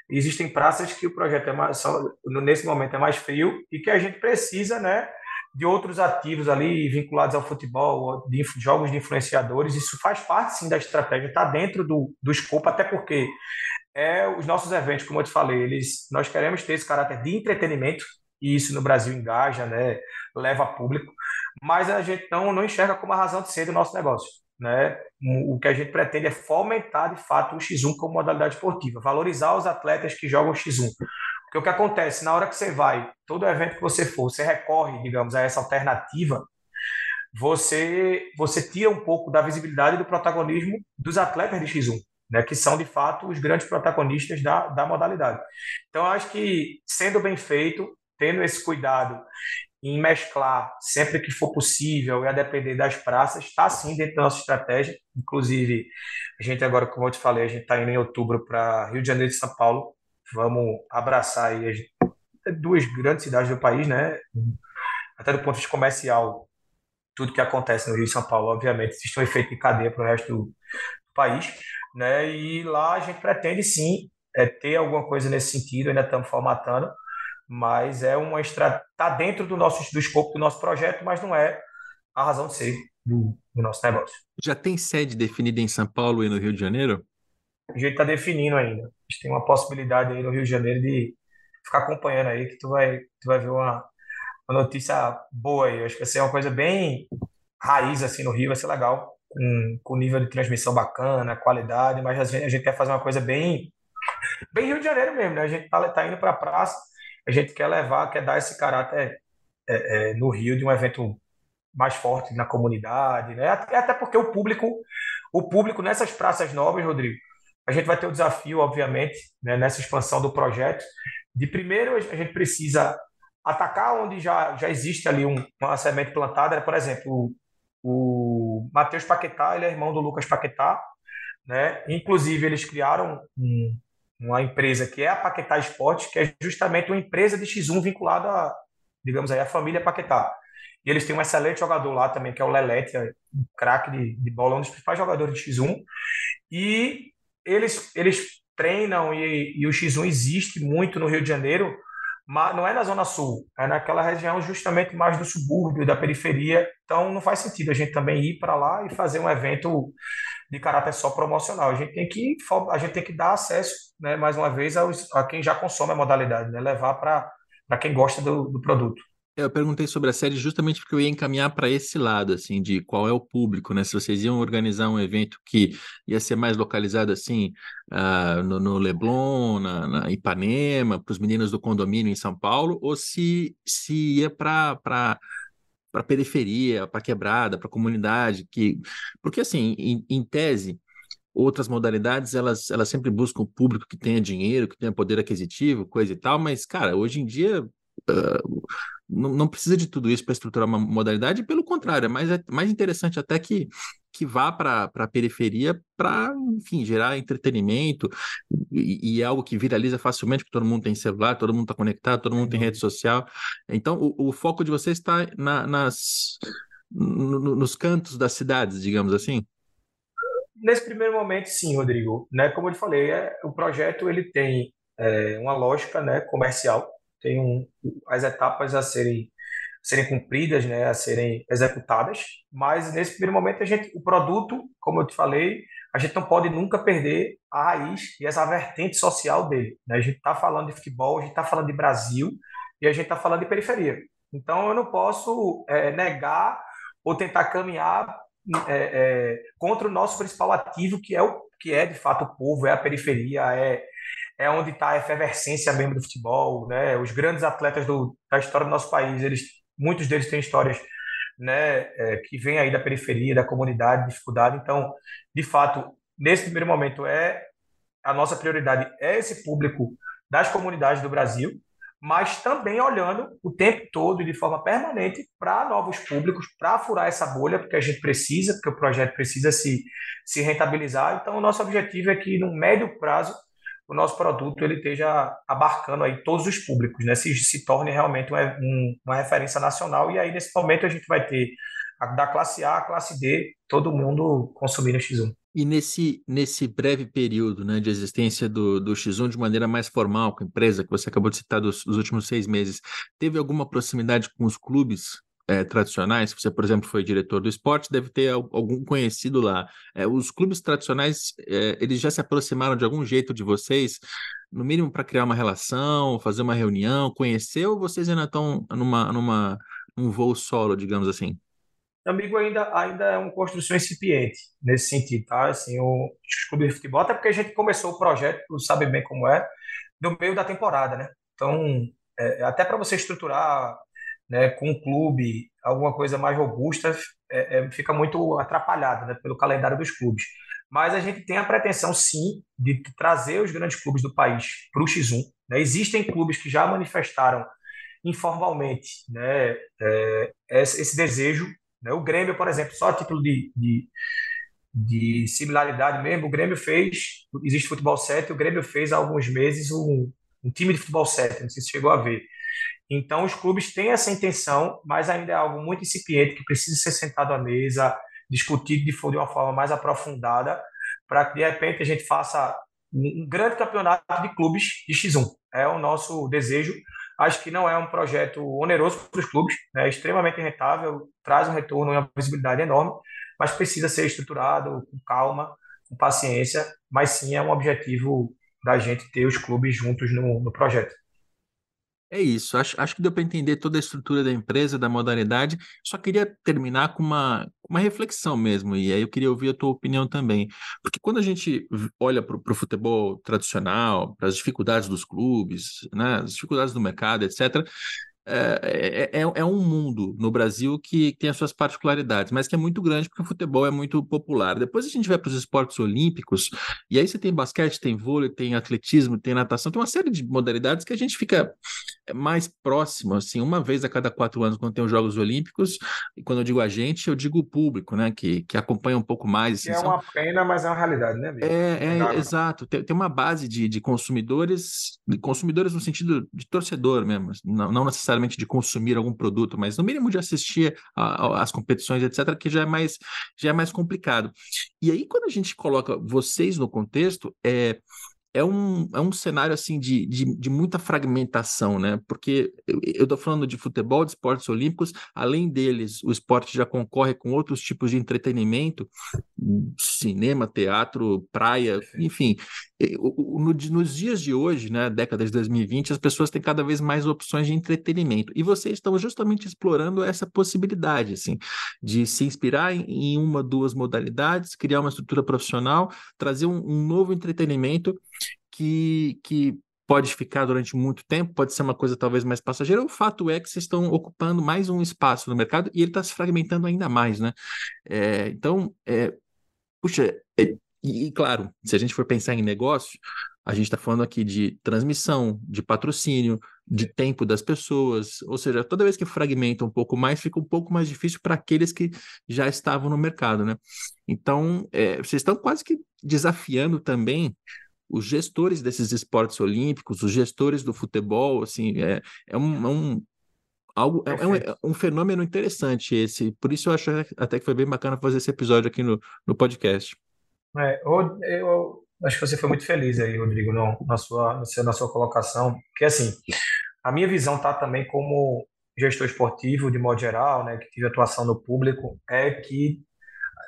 existem praças que o projeto é mais, nesse momento é mais frio e que a gente precisa, né, de outros ativos ali vinculados ao futebol, de jogos de influenciadores, isso faz parte sim da estratégia, está dentro do, do escopo, até porque é, os nossos eventos, como eu te falei, eles, nós queremos ter esse caráter de entretenimento, e isso no Brasil engaja, né, leva público, mas a gente não, não enxerga como a razão de ser do nosso negócio. Né? O que a gente pretende é fomentar de fato o X1 como modalidade esportiva, valorizar os atletas que jogam X1. Porque o que acontece, na hora que você vai, todo evento que você for, você recorre, digamos, a essa alternativa, você, você tira um pouco da visibilidade e do protagonismo dos atletas de X1, né, que são, de fato, os grandes protagonistas da, da modalidade. Então, acho que, sendo bem feito, tendo esse cuidado em mesclar sempre que for possível e a depender das praças, está sim dentro da nossa estratégia. Inclusive, a gente agora, como eu te falei, a gente está indo em outubro para Rio de Janeiro e São Paulo vamos abraçar aí as duas grandes cidades do país, né? Até do ponto de comercial, tudo que acontece no Rio e São Paulo, obviamente, existe um efeito de cadeia para o resto do, país, né? E lá a gente pretende sim é, ter alguma coisa nesse sentido, ainda estamos formatando, mas é uma estratégia, está dentro do nosso do escopo do nosso projeto, mas não é a razão de ser do, do nosso negócio. Já tem sede definida em São Paulo e no Rio de Janeiro? A gente está definindo ainda. A gente tem uma possibilidade aí no Rio de Janeiro de ficar acompanhando aí, que tu vai, tu vai ver uma, uma notícia boa aí. Eu acho que vai ser uma coisa bem raiz assim no Rio, vai ser legal, com, com nível de transmissão bacana, qualidade, mas a gente, a gente quer fazer uma coisa bem, bem Rio de Janeiro mesmo, né? A gente tá, tá indo para a praça, a gente quer levar, quer dar esse caráter é, é, no Rio de um evento mais forte na comunidade, né? Até porque o público, o público nessas praças novas, Rodrigo, a gente vai ter o desafio, obviamente, né, nessa expansão do projeto, de primeiro a gente precisa atacar onde já, já existe ali um, uma semente plantada, por exemplo, o, o Matheus Paquetá, ele é irmão do Lucas Paquetá, né? Inclusive eles criaram um, uma empresa que é a Paquetá Esporte, que é justamente uma empresa de X1 vinculada, a, digamos aí, à família Paquetá. E eles têm um excelente jogador lá também, que é o Lelete, é um craque de, de bola, um dos principais jogadores de X1. E eles, eles treinam e, e o X1 existe muito no Rio de Janeiro, mas não é na Zona Sul, é naquela região justamente mais do subúrbio, da periferia. Então não faz sentido a gente também ir para lá e fazer um evento de caráter só promocional. A gente tem que, a gente tem que dar acesso, né, mais uma vez, aos, a quem já consome a modalidade, né, levar para quem gosta do, do produto. Eu perguntei sobre a série justamente porque eu ia encaminhar para esse lado, assim, de qual é o público, né? Se vocês iam organizar um evento que ia ser mais localizado, assim, uh, no, no, Leblon, na, na Ipanema, para os meninos do condomínio em São Paulo, ou se, se ia para para periferia, para quebrada, para comunidade, que porque assim, em, em tese, outras modalidades elas, elas sempre buscam o público que tenha dinheiro, que tenha poder aquisitivo, coisa e tal, mas cara, hoje em dia uh, não, não precisa de tudo isso para estruturar uma modalidade, pelo contrário, é mais, é mais interessante até que, que vá para a periferia para, enfim, gerar entretenimento e, e, é algo que viraliza facilmente, porque todo mundo tem celular, todo mundo está conectado, todo mundo tem rede social. Então, o, o foco de vocês está na, nas, no, nos cantos das cidades, digamos assim? Nesse primeiro momento, sim, Rodrigo. Né? Como eu te falei, é, o projeto ele tem é, uma lógica né, comercial, tem um, as etapas a serem serem cumpridas, né, a serem executadas, mas nesse primeiro momento a gente, o produto, como eu te falei, a gente não pode nunca perder a raiz e essa vertente social dele. Né? A gente está falando de futebol, a gente está falando de Brasil e a gente está falando de periferia. Então eu não posso é, negar ou tentar caminhar é, é, contra o nosso principal ativo, que é o que é de fato o povo, é a periferia, é é onde está a efervescência mesmo do futebol, né? Os grandes atletas do, da história do nosso país, eles, muitos deles têm histórias, né, é, que vêm aí da periferia, da comunidade, dificuldade. Então, de fato, nesse primeiro momento é a nossa prioridade é esse público das comunidades do Brasil, mas também olhando o tempo todo e de forma permanente para novos públicos, para furar essa bolha, porque a gente precisa, porque o projeto precisa se, se rentabilizar. Então, o nosso objetivo é que, no médio prazo, o nosso produto ele esteja abarcando aí todos os públicos, né? Se, se torne realmente uma, um, uma referência nacional e aí nesse momento a gente vai ter a, da classe A, a classe D, todo mundo consumindo X1. E nesse, nesse breve período né, de existência do, do X1 de maneira mais formal com a empresa, que você acabou de citar dos, dos últimos seis meses, teve alguma proximidade com os clubes é, tradicionais, você, por exemplo, foi diretor do esporte, deve ter algum conhecido lá. É, os clubes tradicionais, é, eles já se aproximaram de algum jeito de vocês, no mínimo para criar uma relação, fazer uma reunião, conhecer, ou vocês ainda estão numa, numa, num voo solo, digamos assim? Amigo, ainda, ainda é uma construção incipiente nesse sentido, tá? Assim, o, os clubes de futebol, até porque a gente começou o projeto, sabe bem como é, no meio da temporada, né? Então, é, até para você estruturar né, com um clube, alguma coisa mais robusta, é, é, fica muito atrapalhado né, pelo calendário dos clubes. Mas a gente tem a pretensão, sim, de trazer os grandes clubes do país para o X1. Né? Existem clubes que já manifestaram informalmente né, é, esse desejo. Né? O Grêmio, por exemplo, só a título de, de, de, similaridade mesmo, o Grêmio fez, existe Futebol 7, o Grêmio fez há alguns meses um, um time de Futebol 7, não sei se chegou a ver. Então, os clubes têm essa intenção, mas ainda é algo muito incipiente que precisa ser sentado à mesa, discutido de, uma forma mais aprofundada, para que de repente a gente faça um grande campeonato de clubes de X1. É o nosso desejo. Acho que não é um projeto oneroso para os clubes, né? é extremamente rentável, traz um retorno e uma visibilidade enorme, mas precisa ser estruturado com calma, com paciência, mas sim é um objetivo da gente ter os clubes juntos no, no projeto. É isso, acho, acho que deu para entender toda a estrutura da empresa, da modalidade. Só queria terminar com uma, uma reflexão mesmo, e aí eu queria ouvir a tua opinião também. Porque quando a gente olha para o futebol tradicional, para as dificuldades dos clubes, né, as dificuldades do mercado, etc., é, é, é, é, um mundo no Brasil que tem as suas particularidades, mas que é muito grande porque o futebol é muito popular. Depois a gente vai para os esportes olímpicos, e aí você tem basquete, tem vôlei, tem atletismo, tem natação, tem uma série de modalidades que a gente fica mais próximo, assim, uma vez a cada quatro anos, quando tem os Jogos Olímpicos, e quando eu digo a gente, eu digo o público, né, que, que acompanha um pouco mais. Assim, é uma são... pena, mas é uma realidade, né, amigo? É, é, é exato. Tem, tem uma base de, de consumidores, de consumidores no sentido de torcedor mesmo, não, não necessariamente de consumir algum produto, mas no mínimo de assistir às competições, etc., que já é mais, já é mais complicado. E aí, quando a gente coloca vocês no contexto, é é um, é um cenário assim de, de, de muita fragmentação, né? Porque eu estou falando de futebol, de esportes olímpicos, além deles, o esporte já concorre com outros tipos de entretenimento, cinema, teatro, praia, enfim. No, nos dias de hoje, né, década de 2020, as pessoas têm cada vez mais opções de entretenimento. E vocês estão justamente explorando essa possibilidade, assim, de se inspirar em, em uma, duas modalidades, criar uma estrutura profissional, trazer um, um novo entretenimento que, que pode ficar durante muito tempo, pode ser uma coisa talvez mais passageira. O fato é que vocês estão ocupando mais um espaço no mercado e ele está se fragmentando ainda mais, né? É, então, é, puxa, é, e, e, claro, se a gente for pensar em negócio, a gente está falando aqui de transmissão, de patrocínio, de tempo das pessoas, ou seja, toda vez que fragmenta um pouco mais, fica um pouco mais difícil para aqueles que já estavam no mercado, né? Então, é, vocês estão quase que desafiando também os gestores desses esportes olímpicos, os gestores do futebol, assim, é, é um, é um algo é, é, um, é, um, fenômeno interessante esse. Por isso eu acho até que foi bem bacana fazer esse episódio aqui no, no podcast. É, eu, eu acho que você foi muito feliz aí, Rodrigo, no, na, sua, na sua colocação, porque assim, a minha visão tá também como gestor esportivo, de modo geral, né, que tive atuação no público, é que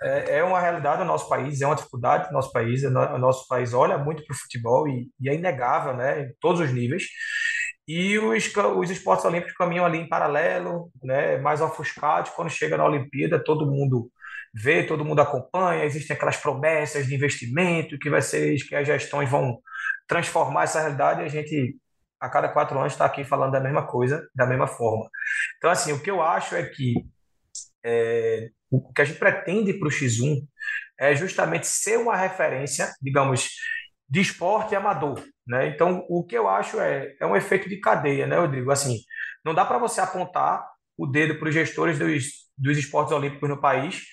é, é uma realidade do nosso país, é uma dificuldade do nosso país. O nosso país olha muito para o futebol e, e, é inegável, né, em todos os níveis. E os, os esportes olímpicos caminham ali em paralelo, né, mais ofuscados. Quando chega na Olimpíada, todo mundo vê, todo mundo acompanha. Existem aquelas promessas de investimento que vai ser que as gestões vão transformar essa realidade. E a gente a cada quatro anos está aqui falando da mesma coisa, da mesma forma. Então, assim, o que eu acho é que é, o que a gente pretende para o X1 é justamente ser uma referência, digamos, de esporte amador. Né? Então, o que eu acho é, é um efeito de cadeia, né, Rodrigo? Assim, não dá para você apontar o dedo para os gestores dos, dos esportes olímpicos no país,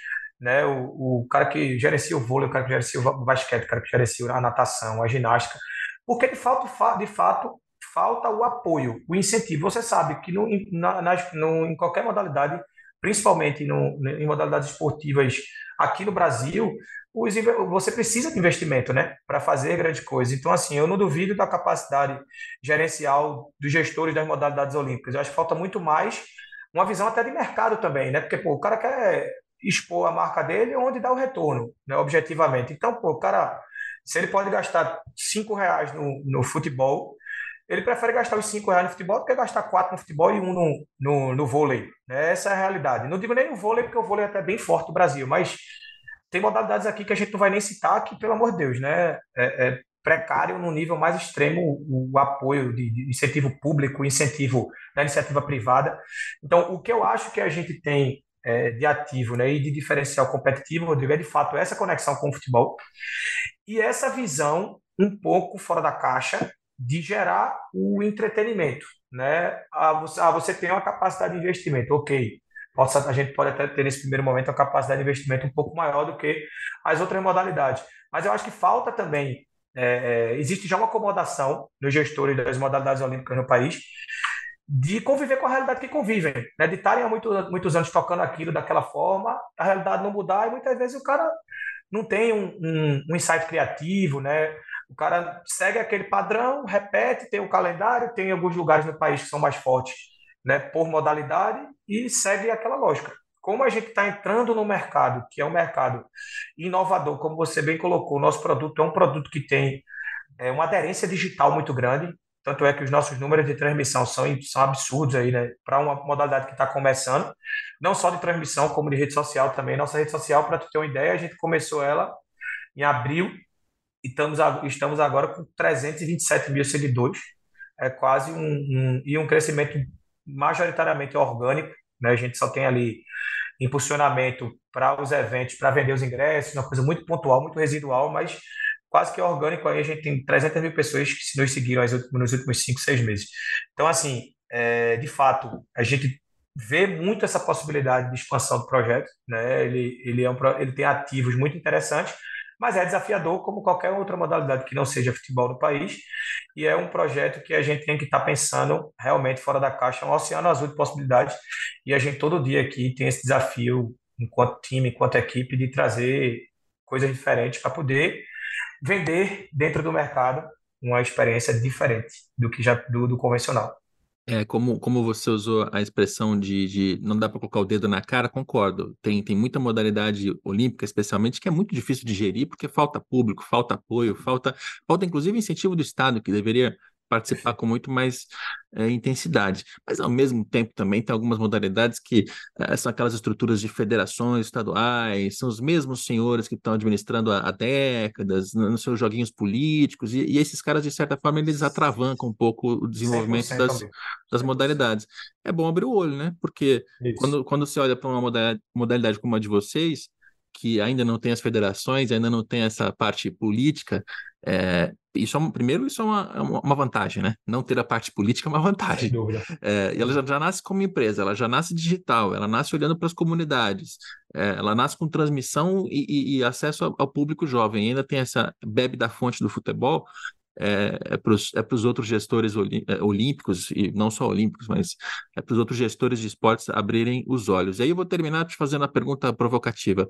né? O, o cara que gerencia o vôlei, o cara que gerencia o basquete, o cara que gerencia a natação, a ginástica, porque de fato, de fato falta o apoio, o incentivo. Você sabe que no, na, nas, no, em qualquer modalidade principalmente no, em modalidades esportivas aqui no Brasil, os, você precisa de investimento, né, para fazer grande coisa. Então, assim, eu não duvido da capacidade gerencial dos gestores das modalidades olímpicas. Eu acho que falta muito mais uma visão até de mercado também, né? Porque pô, o cara quer expor a marca dele onde dá o retorno, né, objetivamente. Então, pô, o cara, se ele pode gastar cinco reais no, no futebol, ele prefere gastar os 5 reais no futebol do que gastar 4 no futebol e um no, no, no vôlei. Né? Essa é a realidade. Não digo nem o vôlei, porque o vôlei é até bem forte no Brasil, mas tem modalidades aqui que a gente não vai nem citar, que, pelo amor de Deus, né? é, é precário no nível mais extremo o, o apoio de, de, incentivo público, incentivo da iniciativa privada. Então, o que eu acho que a gente tem é, de ativo né, e de diferencial competitivo, Rodrigo, é de fato essa conexão com o futebol e essa visão um pouco fora da caixa de gerar o entretenimento, né? Ah, você, tem uma capacidade de investimento, ok. A gente pode até ter nesse primeiro momento uma capacidade de investimento um pouco maior do que as outras modalidades. Mas eu acho que falta também, é, é, existe já uma acomodação nos gestores das modalidades olímpicas no país de conviver com a realidade que convivem, né? de estarem há muito, muitos anos tocando aquilo daquela forma, a realidade não mudar e muitas vezes o cara não tem um, um, um insight criativo, né? O cara segue aquele padrão, repete, tem o calendário, tem alguns lugares no país que são mais fortes, né, por modalidade e segue aquela lógica. Como a gente está entrando no mercado, que é um mercado inovador, como você bem colocou, nosso produto é um produto que tem é, uma aderência digital muito grande, tanto é que os nossos números de transmissão são, são absurdos aí, né? Para uma modalidade que está começando, não só de transmissão, como de rede social também. Nossa rede social, para tu ter uma ideia, a gente começou ela em abril e estamos, estamos agora com 327 mil seguidores, é quase um, um, e um crescimento majoritariamente orgânico, né? A gente só tem ali impulsionamento para os eventos, para vender os ingressos, uma coisa muito pontual, muito residual, mas quase que orgânico aí, a gente tem 300 mil pessoas que nos seguiram nos últimos 5, 6 meses. Então, assim, é, de fato, a gente vê muito essa possibilidade de expansão do projeto, né? Ele, ele, é um, ele tem ativos muito interessantes, mas é desafiador como qualquer outra modalidade que não seja futebol no país, e é um projeto que a gente tem que estar tá pensando realmente fora da caixa, é um oceano azul de possibilidades, e a gente todo dia aqui tem esse desafio, enquanto time, enquanto equipe, de trazer coisas diferentes para poder vender dentro do mercado uma experiência diferente do que já do, do convencional. É, como, como você usou a expressão de, de não dá para colocar o dedo na cara, concordo. Tem, tem muita modalidade olímpica, especialmente, que é muito difícil de gerir, porque falta público, falta apoio, falta, falta inclusive incentivo do Estado, que deveria participar com muito mais é, intensidade. Mas, ao mesmo tempo, também tem algumas modalidades que é, são aquelas estruturas de federações estaduais, são os mesmos senhores que estão administrando há, há décadas, nos seus joguinhos políticos, e, e, esses caras, de certa forma, eles atravancam um pouco o desenvolvimento das, das modalidades. É bom abrir o olho, né? Porque quando, quando você olha para uma modalidade, modalidade como a de vocês, que ainda não tem as federações, ainda não tem essa parte política, é, isso é, primeiro, isso é uma, é uma, vantagem, né? Não ter a parte política é uma vantagem. É, e ela já, já, nasce como empresa, ela já nasce digital, ela nasce olhando para as comunidades, é, ela nasce com transmissão e, e, e acesso ao, ao, público jovem. E ainda tem essa bebe da fonte do futebol, é, é para os é outros gestores é, olímpicos, e não só olímpicos, mas é para os outros gestores de esportes abrirem os olhos. E aí eu vou terminar te fazendo a pergunta provocativa.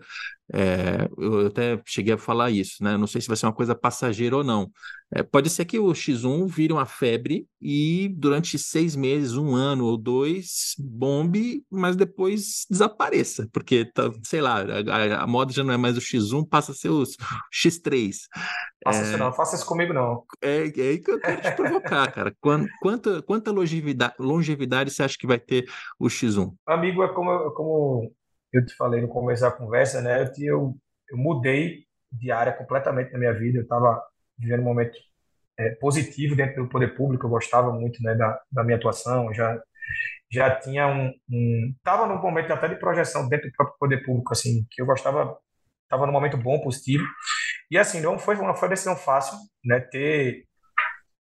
É, eu até cheguei a falar isso, né? Não sei se vai ser uma coisa passageira ou não. É, pode ser que o X1 vire uma febre e durante seis meses, um ano ou dois, bombe, mas depois desapareça, porque, tá, sei lá, a, a, moda já não é mais o X1, passa a ser o X3. Faça é, isso não, faça isso comigo não. É, é aí que eu quero te provocar, cara. Quanta, quanta, quanta longevidade, longevidade você acha que vai ter o X1? Amigo, é como, como eu te falei no começo da conversa, né? Eu, eu, eu mudei de área completamente na minha vida, eu estava vivendo um momento é, positivo dentro do poder público. Eu gostava muito né, da, da minha atuação, já já tinha um, um tava num momento até de projeção dentro do próprio poder público assim que eu gostava estava num momento bom positivo e assim não foi uma foi decisão fácil né ter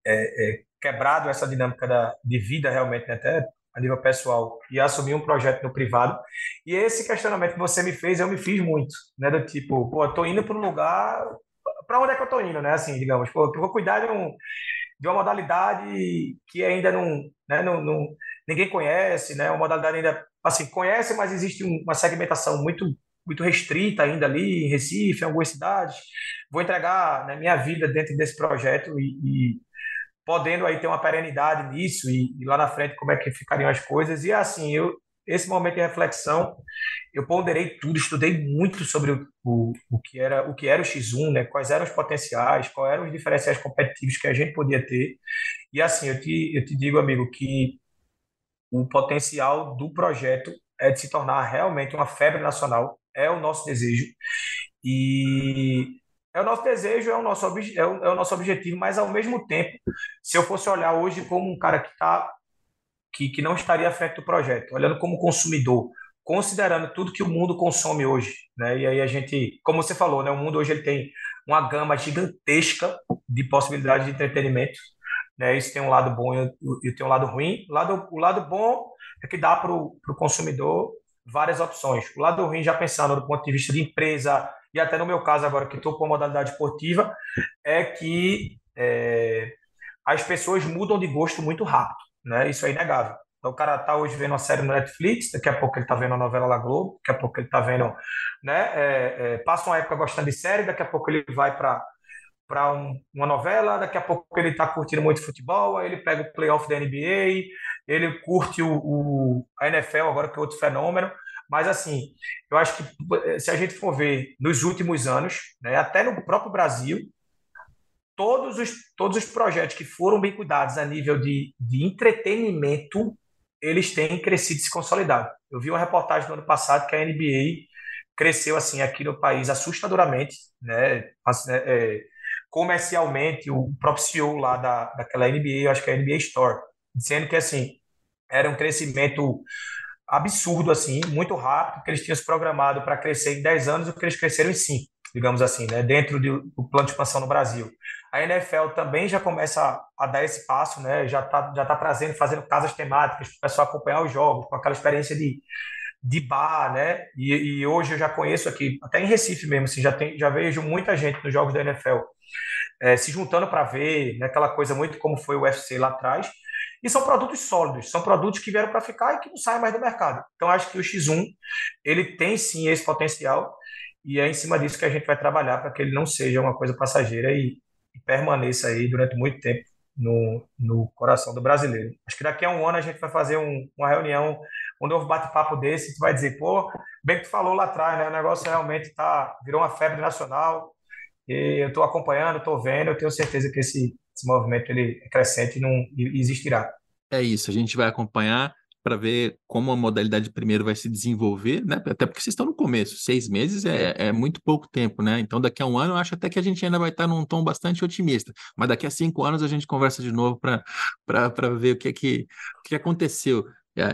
é, é, quebrado essa dinâmica da, de vida realmente né, até a nível pessoal e assumir um projeto no privado e esse questionamento que você me fez eu me fiz muito né do tipo pô eu tô indo para um lugar para onde é que eu estou indo, né? Assim, digamos, pô, eu vou cuidar de, um, de uma modalidade que ainda não, né, não, não, ninguém conhece, né? Uma modalidade ainda, assim, conhece, mas existe uma segmentação muito muito restrita ainda ali em Recife, em algumas cidades. Vou entregar né, minha vida dentro desse projeto e, e podendo aí ter uma perenidade nisso e, e, lá na frente como é que ficariam as coisas. E assim, eu esse momento de reflexão, eu ponderei tudo, estudei muito sobre o, o, o, que era o que era o X1, né? quais eram os potenciais, quais eram os diferenciais competitivos que a gente podia ter. E assim, eu te, eu te digo, amigo, que o potencial do projeto é de se tornar realmente uma febre nacional, é o nosso desejo. E é o nosso desejo, é o nosso, é o, é o nosso objetivo, mas ao mesmo tempo, se eu fosse olhar hoje como um cara que está que, que não estaria frente do projeto, olhando como consumidor, considerando tudo que o mundo consome hoje, né? E aí a gente, como você falou, né? O mundo hoje ele tem uma gama gigantesca de possibilidades de entretenimento, né? Isso tem um lado bom e, tem um lado ruim. O lado, o lado bom é que dá para o consumidor várias opções. O lado ruim, já pensando do ponto de vista de empresa e até no meu caso agora que estou com a modalidade esportiva, é que é, as pessoas mudam de gosto muito rápido né? Isso é inegável. Então, o cara tá hoje vendo uma série no Netflix, daqui a pouco ele tá vendo a novela La Globo, daqui a pouco ele tá vendo, né? É, é, passa uma época gostando de série, daqui a pouco ele vai para para um, uma novela, daqui a pouco ele está curtindo muito futebol, aí ele pega o playoff da NBA, ele curte o, o, a NFL agora que é outro fenômeno, mas assim, eu acho que se a gente for ver nos últimos anos, né, até no próprio Brasil, todos os, todos os projetos que foram bem cuidados a nível de, de entretenimento, eles têm crescido e se consolidado. Eu vi uma reportagem no ano passado que a NBA cresceu assim aqui no país assustadoramente, né? né é, comercialmente, o próprio CEO lá da, daquela NBA, eu acho que é a NBA Store, dizendo que assim era um crescimento absurdo assim, muito rápido, que eles tinham se programado para crescer em 10 anos, o que eles cresceram em 5. Digamos assim, né, dentro do, do plano de expansão no Brasil. A NFL também já começa a, a dar esse passo, né, já está já tá trazendo, fazendo casas temáticas para o pessoal acompanhar os jogos, com aquela experiência de, de bar, né, e, e, hoje eu já conheço aqui, até em Recife mesmo, assim, já, tem, já vejo muita gente nos jogos da NFL é, se juntando para ver, né, aquela coisa muito como foi o UFC lá atrás, e são produtos sólidos, são produtos que vieram para ficar e que não saem mais do mercado. Então acho que o X1 ele tem sim esse potencial e é em cima disso que a gente vai trabalhar para que ele não seja uma coisa passageira e, e permaneça aí durante muito tempo no, no coração do brasileiro. Acho que daqui a um ano a gente vai fazer um, uma reunião, um novo bate-papo desse, tu vai dizer, pô, bem que tu falou lá atrás, né? O negócio realmente tá, virou uma febre nacional, e eu estou acompanhando, estou vendo, eu tenho certeza que esse, esse movimento ele é crescente e não e existirá. É isso, a gente vai acompanhar para ver como a modalidade primeiro vai se desenvolver, né? Até porque vocês estão no começo, seis meses é, é, muito pouco tempo, né? Então daqui a um ano eu acho até que a gente ainda vai estar num tom bastante otimista, mas daqui a cinco anos a gente conversa de novo para ver o que é que, o que aconteceu.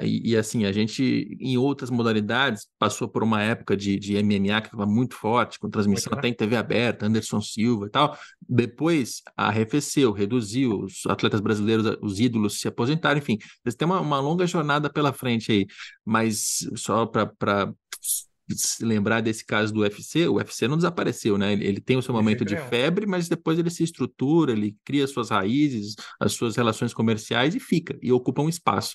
E, e, assim, a gente, em outras modalidades, passou por uma época de, de MMA que estava muito forte, com transmissão até em TV aberta, Anderson Silva e tal. Depois arrefeceu, reduziu, os atletas brasileiros, os ídolos se aposentaram, enfim, eles têm uma, uma longa jornada pela frente aí. Mas só para se lembrar desse caso do UFC, o UFC não desapareceu, né? Ele, ele tem o seu momento de febre, mas depois ele se estrutura, ele cria suas raízes, as suas relações comerciais e fica, e ocupa um espaço.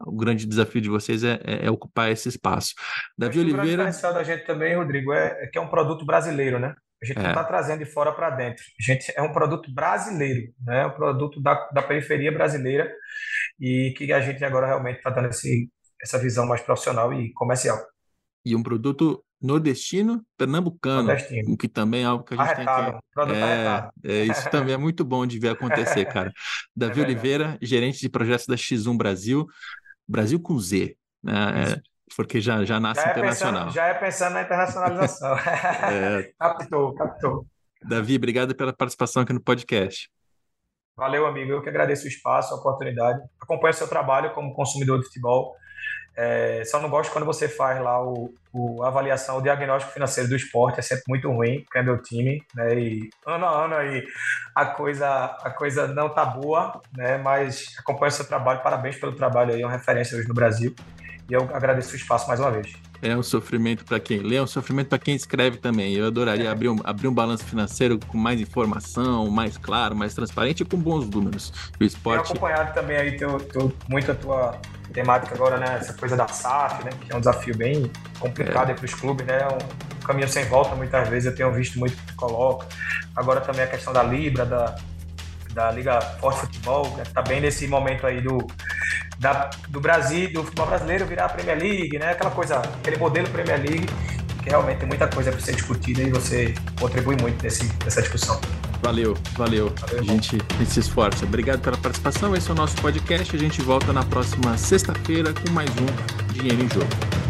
O grande desafio de vocês é, é, é ocupar esse espaço. Davi Oliveira. O grande diferencial da gente também, Rodrigo, é, é que é um produto brasileiro, né? A gente é. não está trazendo de fora para dentro. A gente é um produto brasileiro, né? Um produto da, da periferia brasileira e que a gente agora realmente está dando esse, essa visão mais profissional e comercial e um produto nordestino pernambucano, nordestino. que também é algo que a gente arretado, tem que é, é, isso também é muito bom de ver acontecer, cara. Davi é Oliveira, gerente de projetos da X1 Brasil, Brasil com Z, né? É, porque já, já nasce já é internacional. Pensando, já é pensando na internacionalização. é. captou, captou. Davi, obrigado pela participação aqui no podcast. Valeu, amigo. Eu que agradeço o espaço, a oportunidade. Acompanho o seu trabalho como consumidor de futebol. É, só não gosto quando você faz lá o, o, avaliação, o diagnóstico financeiro do esporte, é sempre muito ruim, porque é meu time, né? E ano a ano aí a coisa, a coisa não tá boa, né? Mas acompanho o seu trabalho, parabéns pelo trabalho aí, é uma referência hoje no Brasil. E eu agradeço o espaço mais uma vez. É um sofrimento para quem lê, é um sofrimento para quem escreve também. Eu adoraria é. abrir, um, abrir um balanço financeiro com mais informação, mais claro, mais transparente e com bons números. O esporte. Tenho acompanhado também aí teu, teu, muito a tua temática agora, né? Essa coisa da SAF, né? Que é um desafio bem complicado é. para os clubes, né? É um caminho sem volta muitas vezes. Eu tenho visto muito que coloca. Agora também a questão da Libra, da, da Liga Forte Futebol, né? tá bem nesse momento aí do da, do Brasil, do futebol brasileiro virar a Premier League, né? Aquela coisa, aquele modelo Premier League, que realmente tem muita coisa para ser discutida e você contribui muito nesse, nessa discussão. Valeu, valeu. valeu a, gente, a gente se esforça. Obrigado pela participação. Esse é o nosso podcast. A gente volta na próxima sexta-feira com mais um Dinheiro em Jogo.